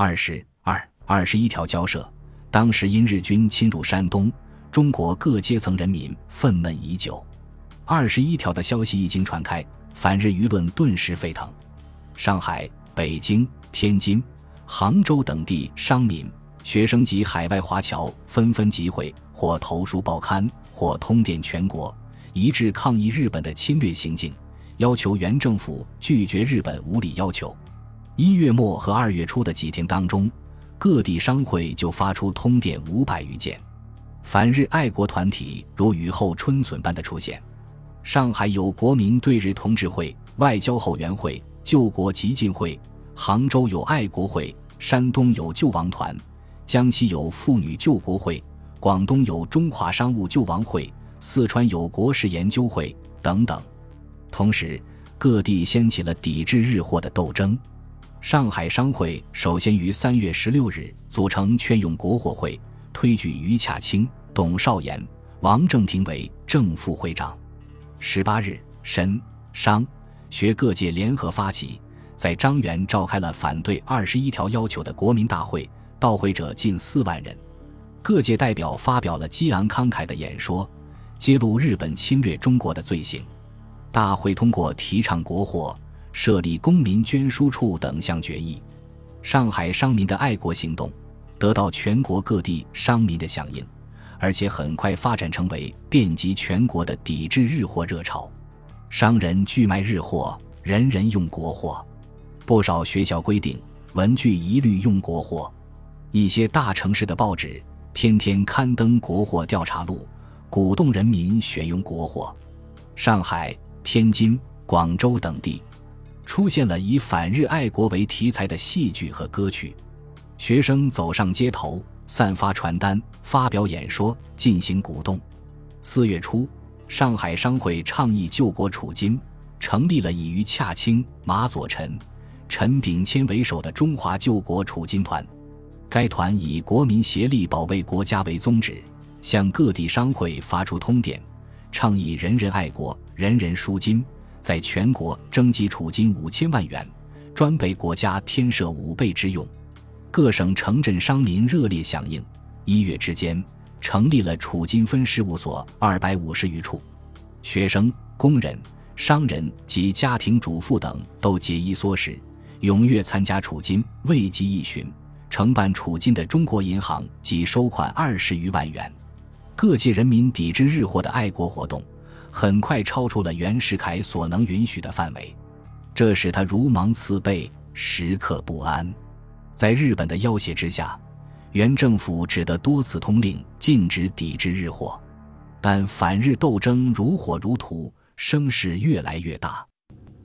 二十二二十一条交涉，当时因日军侵入山东，中国各阶层人民愤懑已久。二十一条的消息一经传开，反日舆论顿时沸腾。上海、北京、天津、杭州等地商民、学生及海外华侨纷纷集会，或投书报刊，或通电全国，一致抗议日本的侵略行径，要求原政府拒绝日本无理要求。一月末和二月初的几天当中，各地商会就发出通电五百余件，反日爱国团体如雨后春笋般的出现。上海有国民对日同志会、外交后援会、救国急进会；杭州有爱国会；山东有救亡团；江西有妇女救国会；广东有中华商务救亡会；四川有国事研究会等等。同时，各地掀起了抵制日货的斗争。上海商会首先于三月十六日组成劝用国货会，推举于洽清、董少言、王正廷为正副会长。十八日，神、商、学各界联合发起，在张园召开了反对二十一条要求的国民大会，到会者近四万人。各界代表发表了激昂慷慨的演说，揭露日本侵略中国的罪行。大会通过提倡国货。设立公民捐书处等项决议，上海商民的爱国行动得到全国各地商民的响应，而且很快发展成为遍及全国的抵制日货热潮。商人拒卖日货，人人用国货。不少学校规定文具一律用国货。一些大城市的报纸天天刊登国货调查录，鼓动人民选用国货。上海、天津、广州等地。出现了以反日爱国为题材的戏剧和歌曲，学生走上街头，散发传单，发表演说，进行鼓动。四月初，上海商会倡议救国储金，成立了以于洽清、马佐臣、陈炳谦为首的中华救国储金团。该团以国民协力保卫国家为宗旨，向各地商会发出通电，倡议人人爱国，人人输金。在全国征集储金五千万元，专备国家添设五倍之用。各省城镇商民热烈响应。一月之间，成立了储金分事务所二百五十余处，学生、工人、商人及家庭主妇等都节衣缩食，踊跃参加储金。未及一旬，承办储金的中国银行即收款二十余万元。各界人民抵制日货的爱国活动。很快超出了袁世凯所能允许的范围，这使他如芒刺背，时刻不安。在日本的要挟之下，原政府只得多次通令禁止抵制日货，但反日斗争如火如荼，声势越来越大。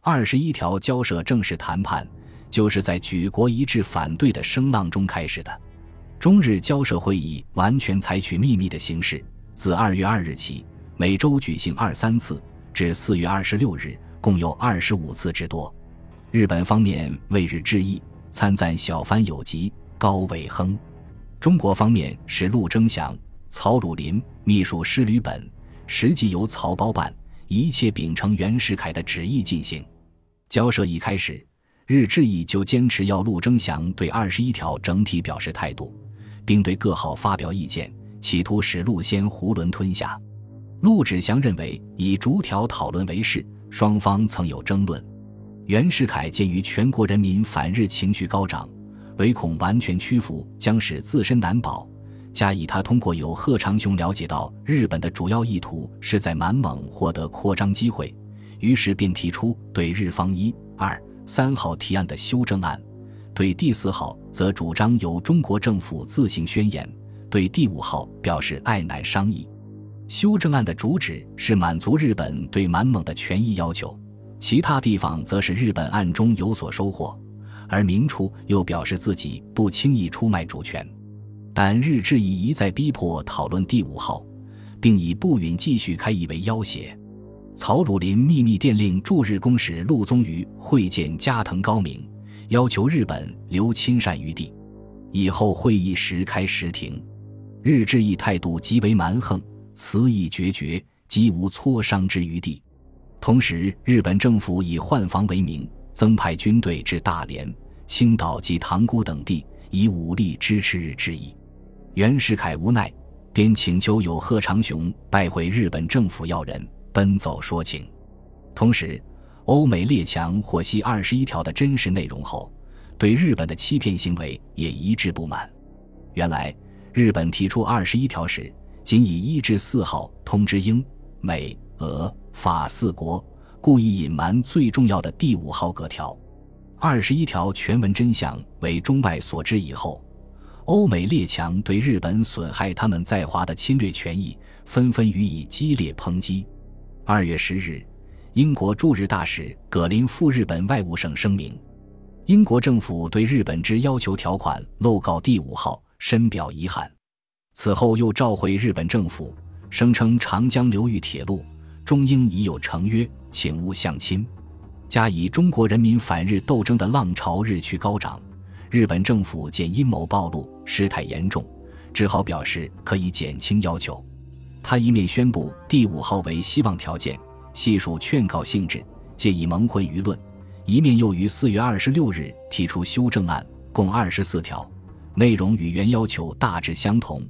二十一条交涉正式谈判就是在举国一致反对的声浪中开始的。中日交涉会议完全采取秘密的形式，自二月二日起。每周举行二三次，至四月二十六日，共有二十五次之多。日本方面为日致意，参赞小帆有吉、高伟亨；中国方面是陆征祥、曹汝霖秘书师吕本，实际由曹包办，一切秉承袁世凯的旨意进行。交涉一开始，日致意就坚持要陆征祥对二十一条整体表示态度，并对各号发表意见，企图使陆先囫囵吞下。陆志祥认为，以逐条讨论为是，双方曾有争论。袁世凯鉴于全国人民反日情绪高涨，唯恐完全屈服将使自身难保，加以他通过有贺长雄了解到日本的主要意图是在满蒙获得扩张机会，于是便提出对日方一、二、三号提案的修正案，对第四号则主张由中国政府自行宣言，对第五号表示爱乃商议。修正案的主旨是满足日本对满蒙的权益要求，其他地方则是日本暗中有所收获，而明初又表示自己不轻易出卖主权。但日志意一再逼迫讨论第五号，并以不允继续开议为要挟。曹汝霖秘密电令驻日公使陆宗舆会见加藤高明，要求日本留亲善余地。以后会议时开时停，日志意态度极为蛮横。词意决绝，几无磋商之余地。同时，日本政府以换防为名，增派军队至大连、青岛及塘沽等地，以武力支持日之意。袁世凯无奈，便请求有贺长雄拜会日本政府要人，奔走说情。同时，欧美列强获悉二十一条的真实内容后，对日本的欺骗行为也一致不满。原来，日本提出二十一条时，仅以一至四号通知英、美、俄、法四国，故意隐瞒最重要的第五号各条。二十一条全文真相为中外所知以后，欧美列强对日本损害他们在华的侵略权益，纷纷予以激烈抨击。二月十日，英国驻日大使葛林赴日本外务省声明，英国政府对日本之要求条款漏告第五号，深表遗憾。此后又召回日本政府，声称长江流域铁路中英已有成约，请勿相侵。加以中国人民反日斗争的浪潮日趋高涨，日本政府见阴谋暴露，事态严重，只好表示可以减轻要求。他一面宣布第五号为希望条件，细数劝告性质，借以蒙混舆论；一面又于四月二十六日提出修正案，共二十四条，内容与原要求大致相同，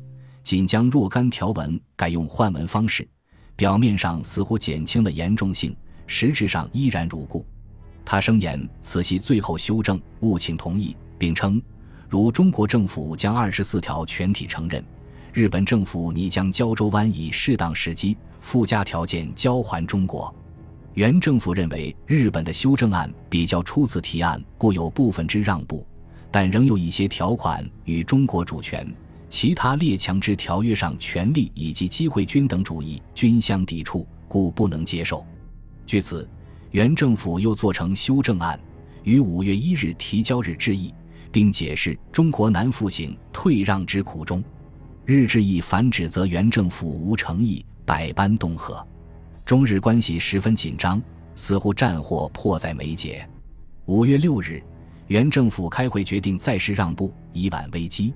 仅将若干条文改用换文方式，表面上似乎减轻了严重性，实质上依然如故。他声言此系最后修正，务请同意，并称：如中国政府将二十四条全体承认，日本政府拟将胶州湾以适当时机附加条件交还中国。原政府认为日本的修正案比较初次提案，故有部分之让步，但仍有一些条款与中国主权、其他列强之条约上权利以及机会均等主义均相抵触，故不能接受。据此。原政府又做成修正案，于五月一日提交日志意，并解释中国难复行退让之苦衷。日志意反指责原政府无诚意，百般恫吓，中日关系十分紧张，似乎战祸迫在眉睫。五月六日，原政府开会决定再试让步，以挽危机，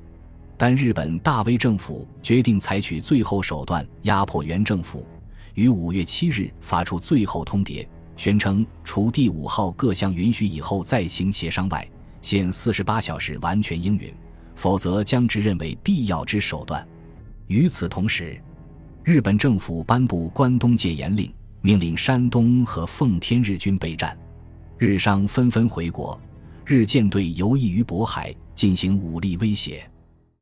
但日本大威政府决定采取最后手段压迫原政府，于五月七日发出最后通牒。宣称，除第五号各项允许以后再行协商外，限四十八小时完全应允，否则将之认为必要之手段。与此同时，日本政府颁布关东戒严令，命令山东和奉天日军备战，日商纷纷回国，日舰队游弋于渤海进行武力威胁。